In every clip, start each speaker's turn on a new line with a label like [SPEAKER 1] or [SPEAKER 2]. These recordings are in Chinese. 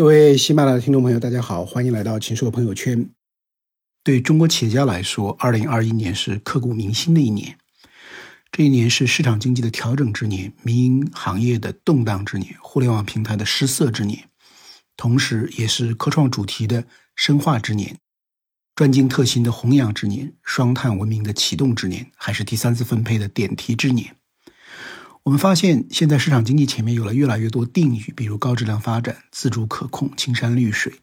[SPEAKER 1] 各位喜马拉雅的听众朋友，大家好，欢迎来到秦朔朋友圈。对中国企业家来说，二零二一年是刻骨铭心的一年。这一年是市场经济的调整之年，民营行业的动荡之年，互联网平台的失色之年，同时也是科创主题的深化之年，专精特新的弘扬之年，双碳文明的启动之年，还是第三次分配的点题之年。我们发现，现在市场经济前面有了越来越多定语，比如高质量发展、自主可控、青山绿水、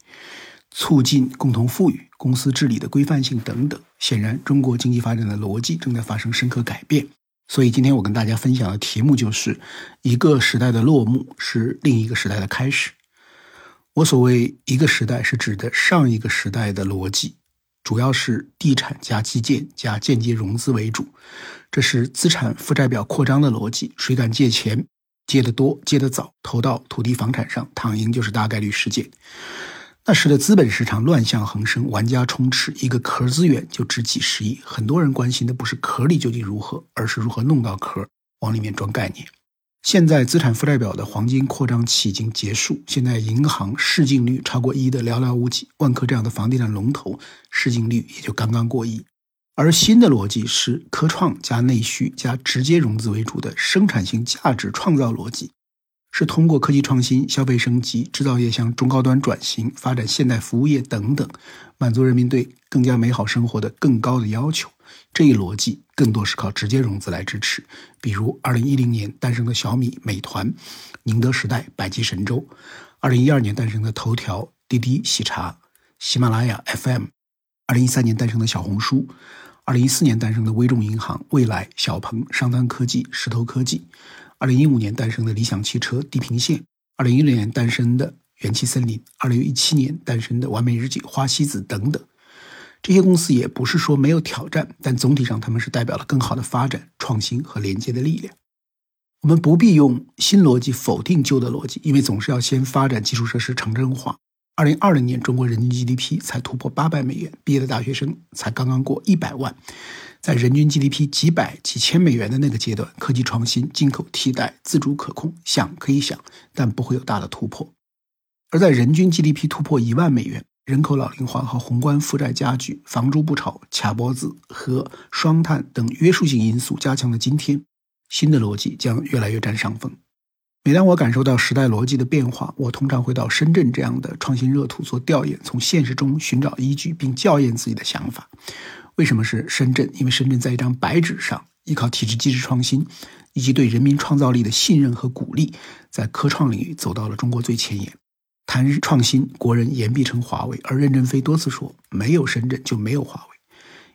[SPEAKER 1] 促进共同富裕、公司治理的规范性等等。显然，中国经济发展的逻辑正在发生深刻改变。所以，今天我跟大家分享的题目就是：一个时代的落幕是另一个时代的开始。我所谓一个时代，是指的上一个时代的逻辑。主要是地产加基建加间接融资为主，这是资产负债表扩张的逻辑。谁敢借钱，借得多，借得早，投到土地房产上，躺赢就是大概率事件。那时的资本市场乱象横生，玩家充斥，一个壳资源就值几十亿。很多人关心的不是壳里究竟如何，而是如何弄到壳，往里面装概念。现在资产负债表的黄金扩张期已经结束，现在银行市净率超过一的寥寥无几，万科这样的房地产龙头市净率也就刚刚过亿。而新的逻辑是科创加内需加直接融资为主的生产性价值创造逻辑。是通过科技创新、消费升级、制造业向中高端转型、发展现代服务业等等，满足人民对更加美好生活的更高的要求。这一逻辑更多是靠直接融资来支持，比如2010年诞生的小米、美团、宁德时代、百济神州；2012年诞生的头条、滴滴、喜茶、喜马拉雅 FM；2013 年诞生的小红书；2014年诞生的微众银行、未来、小鹏、商汤科技、石头科技。二零一五年诞生的理想汽车、地平线；二零一六年诞生的元气森林；二零一七年诞生的完美日记、花西子等等，这些公司也不是说没有挑战，但总体上他们是代表了更好的发展、创新和连接的力量。我们不必用新逻辑否定旧的逻辑，因为总是要先发展基础设施城镇化。二零二零年，中国人均 GDP 才突破八百美元，毕业的大学生才刚刚过一百万。在人均 GDP 几百几千美元的那个阶段，科技创新、进口替代、自主可控，想可以想，但不会有大的突破。而在人均 GDP 突破一万美元、人口老龄化和宏观负债加剧、房住不炒、卡脖子和双碳等约束性因素加强的今天，新的逻辑将越来越占上风。每当我感受到时代逻辑的变化，我通常会到深圳这样的创新热土做调研，从现实中寻找依据，并校验自己的想法。为什么是深圳？因为深圳在一张白纸上，依靠体制机制创新，以及对人民创造力的信任和鼓励，在科创领域走到了中国最前沿。谈创新，国人言必称华为，而任正非多次说，没有深圳就没有华为。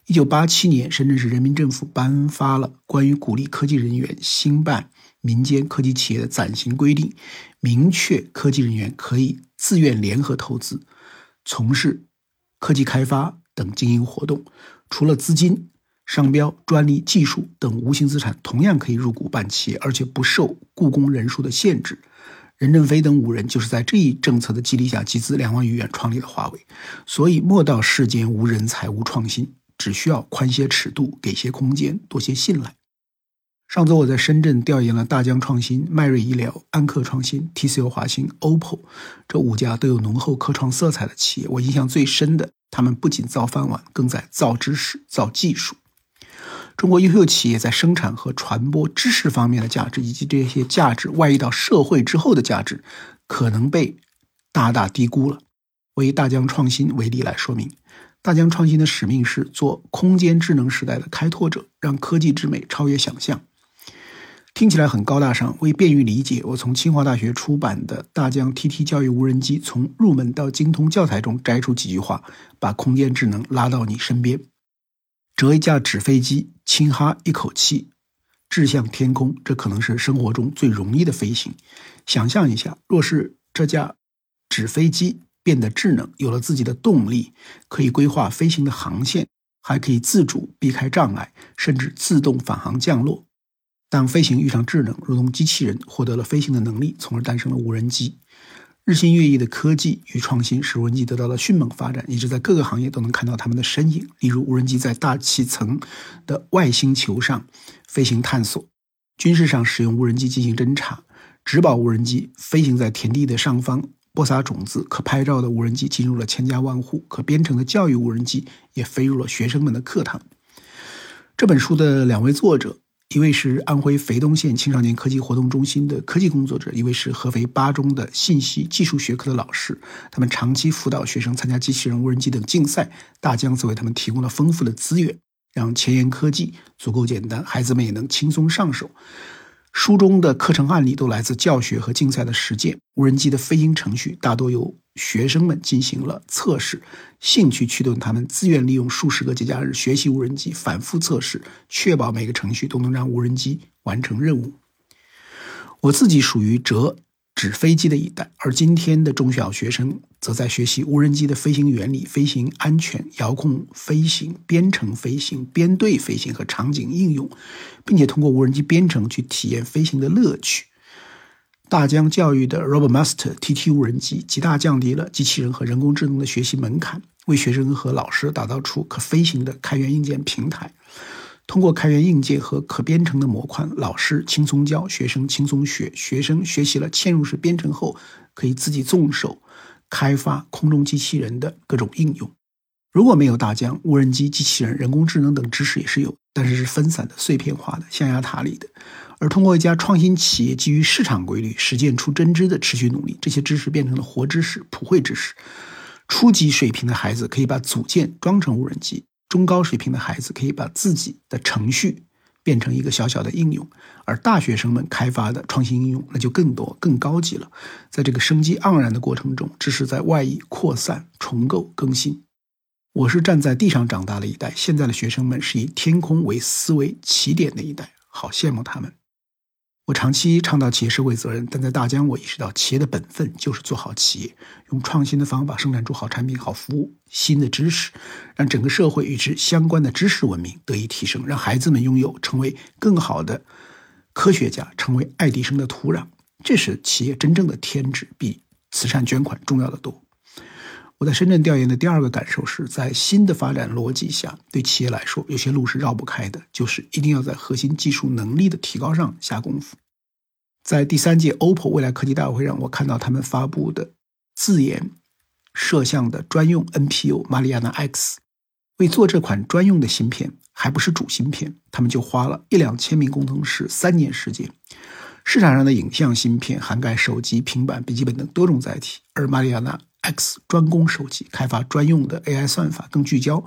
[SPEAKER 1] 一九八七年，深圳市人民政府颁发了关于鼓励科技人员兴办民间科技企业的暂行规定，明确科技人员可以自愿联合投资，从事科技开发等经营活动。除了资金、商标、专利、技术等无形资产同样可以入股办企业，而且不受雇工人数的限制。任正非等五人就是在这一政策的激励下，集资两万余元创立了华为。所以，莫道世间无人才、无创新，只需要宽些尺度，给些空间，多些信赖。上周我在深圳调研了大疆创新、迈瑞医疗、安克创新、TCL 华星、OPPO 这五家都有浓厚科创色彩的企业，我印象最深的。他们不仅造饭碗，更在造知识、造技术。中国优秀企业在生产和传播知识方面的价值，以及这些价值外溢到社会之后的价值，可能被大大低估了。我以大疆创新为例来说明，大疆创新的使命是做空间智能时代的开拓者，让科技之美超越想象。听起来很高大上，为便于理解，我从清华大学出版的《大疆 TT 教育无人机：从入门到精通》教材中摘出几句话，把空间智能拉到你身边。折一架纸飞机，轻哈一口气，掷向天空，这可能是生活中最容易的飞行。想象一下，若是这架纸飞机变得智能，有了自己的动力，可以规划飞行的航线，还可以自主避开障碍，甚至自动返航降落。当飞行遇上智能，如同机器人获得了飞行的能力，从而诞生了无人机。日新月异的科技与创新使无人机得到了迅猛发展，一直在各个行业都能看到他们的身影。例如，无人机在大气层的外星球上飞行探索；军事上使用无人机进行侦察；植保无人机飞行在田地的上方，播撒种子、可拍照的无人机进入了千家万户，可编程的教育无人机也飞入了学生们的课堂。这本书的两位作者。一位是安徽肥东县青少年科技活动中心的科技工作者，一位是合肥八中的信息技术学科的老师。他们长期辅导学生参加机器人、无人机等竞赛。大疆则为他们提供了丰富的资源，让前沿科技足够简单，孩子们也能轻松上手。书中的课程案例都来自教学和竞赛的实践。无人机的飞行程序大多由学生们进行了测试，兴趣驱动他们自愿利用数十个节假日学习无人机，反复测试，确保每个程序都能让无人机完成任务。我自己属于折。纸飞机的一代，而今天的中小学生则在学习无人机的飞行原理、飞行安全、遥控飞行、编程飞行、编队飞行和场景应用，并且通过无人机编程去体验飞行的乐趣。大疆教育的 RoboMaster TT 无人机极大降低了机器人和人工智能的学习门槛，为学生和老师打造出可飞行的开源硬件平台。通过开源硬件和可编程的模块，老师轻松教，学生轻松学。学生学习了嵌入式编程后，可以自己动手开发空中机器人的各种应用。如果没有大疆，无人机、机器人、人工智能等知识也是有，但是是分散的、碎片化的、象牙塔里的。而通过一家创新企业基于市场规律实践出真知的持续努力，这些知识变成了活知识、普惠知识。初级水平的孩子可以把组件装成无人机。中高水平的孩子可以把自己的程序变成一个小小的应用，而大学生们开发的创新应用那就更多、更高级了。在这个生机盎然的过程中，知识在外溢、扩散、重构、更新。我是站在地上长大的一代，现在的学生们是以天空为思维起点的一代，好羡慕他们。我长期倡导企业社会责任，但在大疆，我意识到企业的本分就是做好企业，用创新的方法生产出好产品、好服务、新的知识，让整个社会与之相关的知识文明得以提升，让孩子们拥有成为更好的科学家、成为爱迪生的土壤。这是企业真正的天职，比慈善捐款重要的多。我在深圳调研的第二个感受是，在新的发展逻辑下，对企业来说，有些路是绕不开的，就是一定要在核心技术能力的提高上下功夫。在第三届 OPPO 未来科技大会上，我看到他们发布的自研摄像的专用 NPU 马里亚纳 X，为做这款专用的芯片，还不是主芯片，他们就花了一两千名工程师三年时间。市场上的影像芯片涵盖手机、平板、笔记本等多种载体，而马里亚纳。X 专攻手机，开发专用的 AI 算法，更聚焦，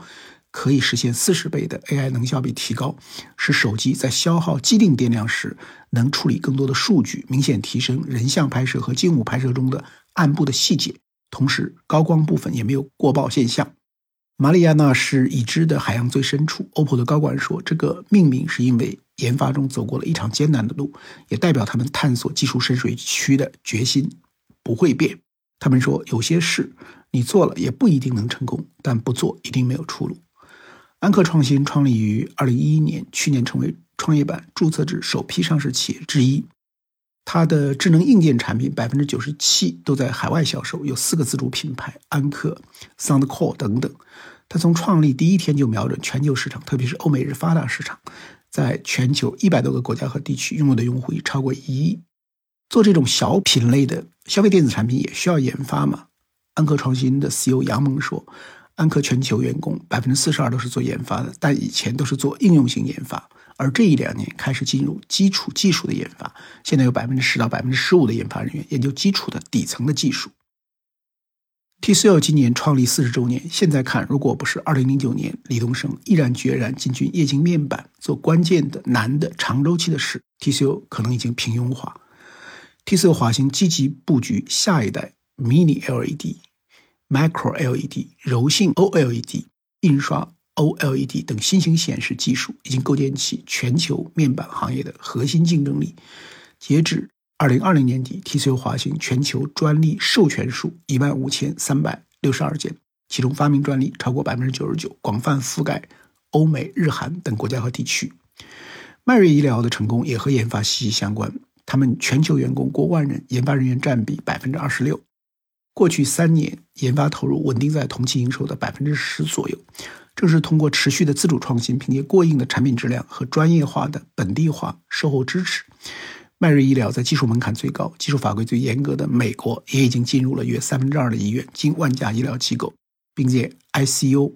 [SPEAKER 1] 可以实现四十倍的 AI 能效比提高，使手机在消耗既定电量时能处理更多的数据，明显提升人像拍摄和静物拍摄中的暗部的细节，同时高光部分也没有过曝现象。马里亚纳是已知的海洋最深处。OPPO 的高管说，这个命名是因为研发中走过了一场艰难的路，也代表他们探索技术深水区的决心不会变。他们说，有些事你做了也不一定能成功，但不做一定没有出路。安克创新创立于二零一一年，去年成为创业板注册制首批上市企业之一。它的智能硬件产品百分之九十七都在海外销售，有四个自主品牌：安克、SoundCore 等等。它从创立第一天就瞄准全球市场，特别是欧美日发达市场，在全球一百多个国家和地区拥有的用户已超过一亿。做这种小品类的消费电子产品也需要研发嘛？安克创新的 CEO 杨蒙说：“安克全球员工百分之四十二都是做研发的，但以前都是做应用型研发，而这一两年开始进入基础技术的研发。现在有百分之十到百分之十五的研发人员研究基础的底层的技术。TCL 今年创立四十周年，现在看，如果不是二零零九年李东生毅然决然进军液晶面板，做关键的难的长周期的事，TCL 可能已经平庸化。” TCL 华星积极布局下一代 Mini LED、Micro LED、柔性 OLED、印刷 OLED 等新型显示技术，已经构建起全球面板行业的核心竞争力。截至二零二零年底，TCL 华星全球专利授权数一万五千三百六十二件，其中发明专利超过百分之九十九，广泛覆盖欧美、日韩等国家和地区。迈瑞医疗的成功也和研发息息相关。他们全球员工过万人，研发人员占比百分之二十六。过去三年，研发投入稳定在同期营收的百分之十左右。正是通过持续的自主创新，凭借过硬的产品质量和专业化的本地化售后支持，迈瑞医疗在技术门槛最高、技术法规最严格的美国，也已经进入了约三分之二的医院，近万家医疗机构，并且 ICU、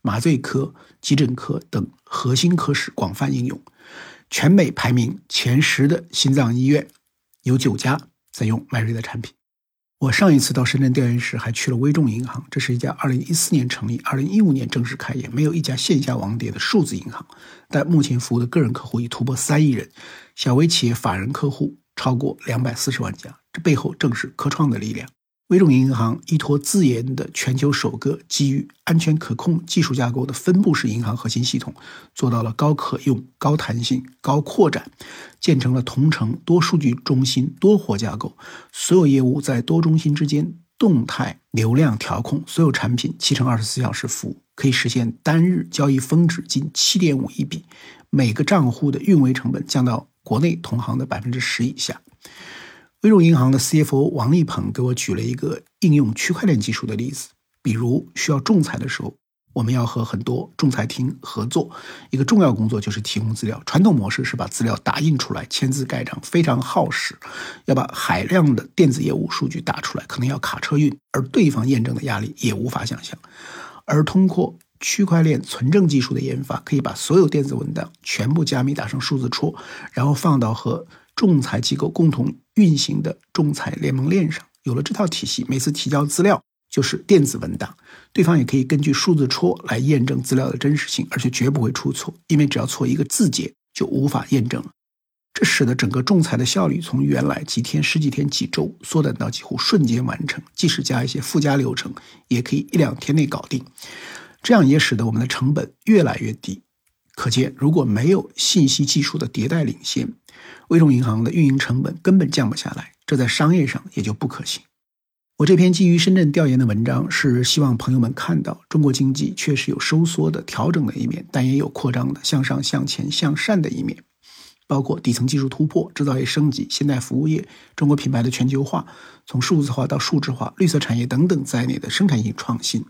[SPEAKER 1] 麻醉科、急诊科等核心科室广泛应用。全美排名前十的心脏医院有九家在用迈瑞的产品。我上一次到深圳调研时，还去了微众银行，这是一家2014年成立、2015年正式开业、没有一家线下网点的数字银行，但目前服务的个人客户已突破三亿人，小微企业法人客户超过两百四十万家，这背后正是科创的力量。微众银行依托自研的全球首个基于安全可控技术架构的分布式银行核心系统，做到了高可用、高弹性、高扩展，建成了同城多数据中心多活架构，所有业务在多中心之间动态流量调控，所有产品七乘二十四小时服务，可以实现单日交易峰值近七点五亿笔，每个账户的运维成本降到国内同行的百分之十以下。微众银行的 CFO 王立鹏给我举了一个应用区块链技术的例子，比如需要仲裁的时候，我们要和很多仲裁庭合作，一个重要工作就是提供资料。传统模式是把资料打印出来，签字盖章，非常耗时；要把海量的电子业务数据打出来，可能要卡车运，而对方验证的压力也无法想象。而通过区块链存证技术的研发，可以把所有电子文档全部加密打成数字戳，然后放到和仲裁机构共同运行的仲裁联盟链上，有了这套体系，每次提交资料就是电子文档，对方也可以根据数字戳来验证资料的真实性，而且绝不会出错，因为只要错一个字节就无法验证了。这使得整个仲裁的效率从原来几天、十几天、几周缩短到几乎瞬间完成，即使加一些附加流程，也可以一两天内搞定。这样也使得我们的成本越来越低。可见，如果没有信息技术的迭代领先，微众银行的运营成本根本降不下来，这在商业上也就不可行。我这篇基于深圳调研的文章，是希望朋友们看到中国经济确实有收缩的、调整的一面，但也有扩张的、向上、向前、向善的一面。包括底层技术突破、制造业升级、现代服务业、中国品牌的全球化、从数字化到数字化、绿色产业等等在内的生产性创新，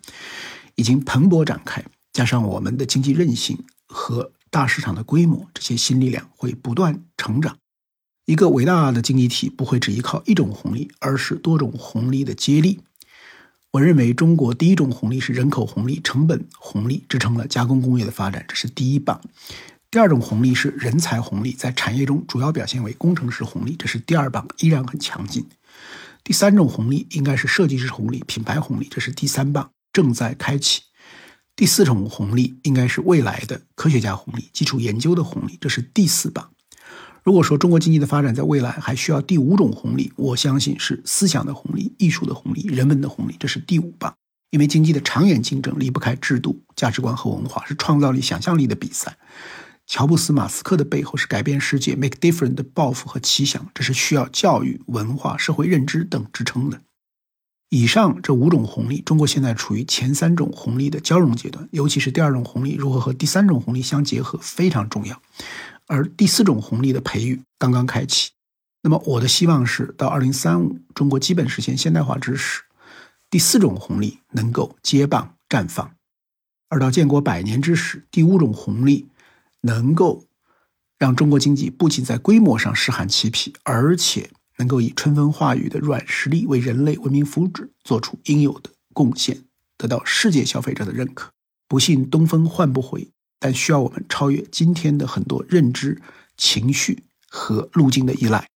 [SPEAKER 1] 已经蓬勃展开。加上我们的经济韧性和大市场的规模，这些新力量会不断成长。一个伟大的经济体不会只依靠一种红利，而是多种红利的接力。我认为中国第一种红利是人口红利、成本红利，支撑了加工工业的发展，这是第一棒。第二种红利是人才红利，在产业中主要表现为工程师红利，这是第二棒，依然很强劲。第三种红利应该是设计师红利、品牌红利，这是第三棒，正在开启。第四种红利应该是未来的科学家红利、基础研究的红利，这是第四棒。如果说中国经济的发展在未来还需要第五种红利，我相信是思想的红利、艺术的红利、人文的红利，这是第五棒。因为经济的长远竞争离不开制度、价值观和文化，是创造力、想象力的比赛。乔布斯、马斯克的背后是改变世界、make different 的抱负和奇想，这是需要教育、文化、社会认知等支撑的。以上这五种红利，中国现在处于前三种红利的交融阶段，尤其是第二种红利如何和第三种红利相结合非常重要，而第四种红利的培育刚刚开启。那么我的希望是，到二零三五，中国基本实现现代化之时，第四种红利能够接棒绽放；而到建国百年之时，第五种红利能够让中国经济不仅在规模上适罕其匹，而且。能够以春风化雨的软实力为人类文明福祉做出应有的贡献，得到世界消费者的认可。不信东风唤不回，但需要我们超越今天的很多认知、情绪和路径的依赖。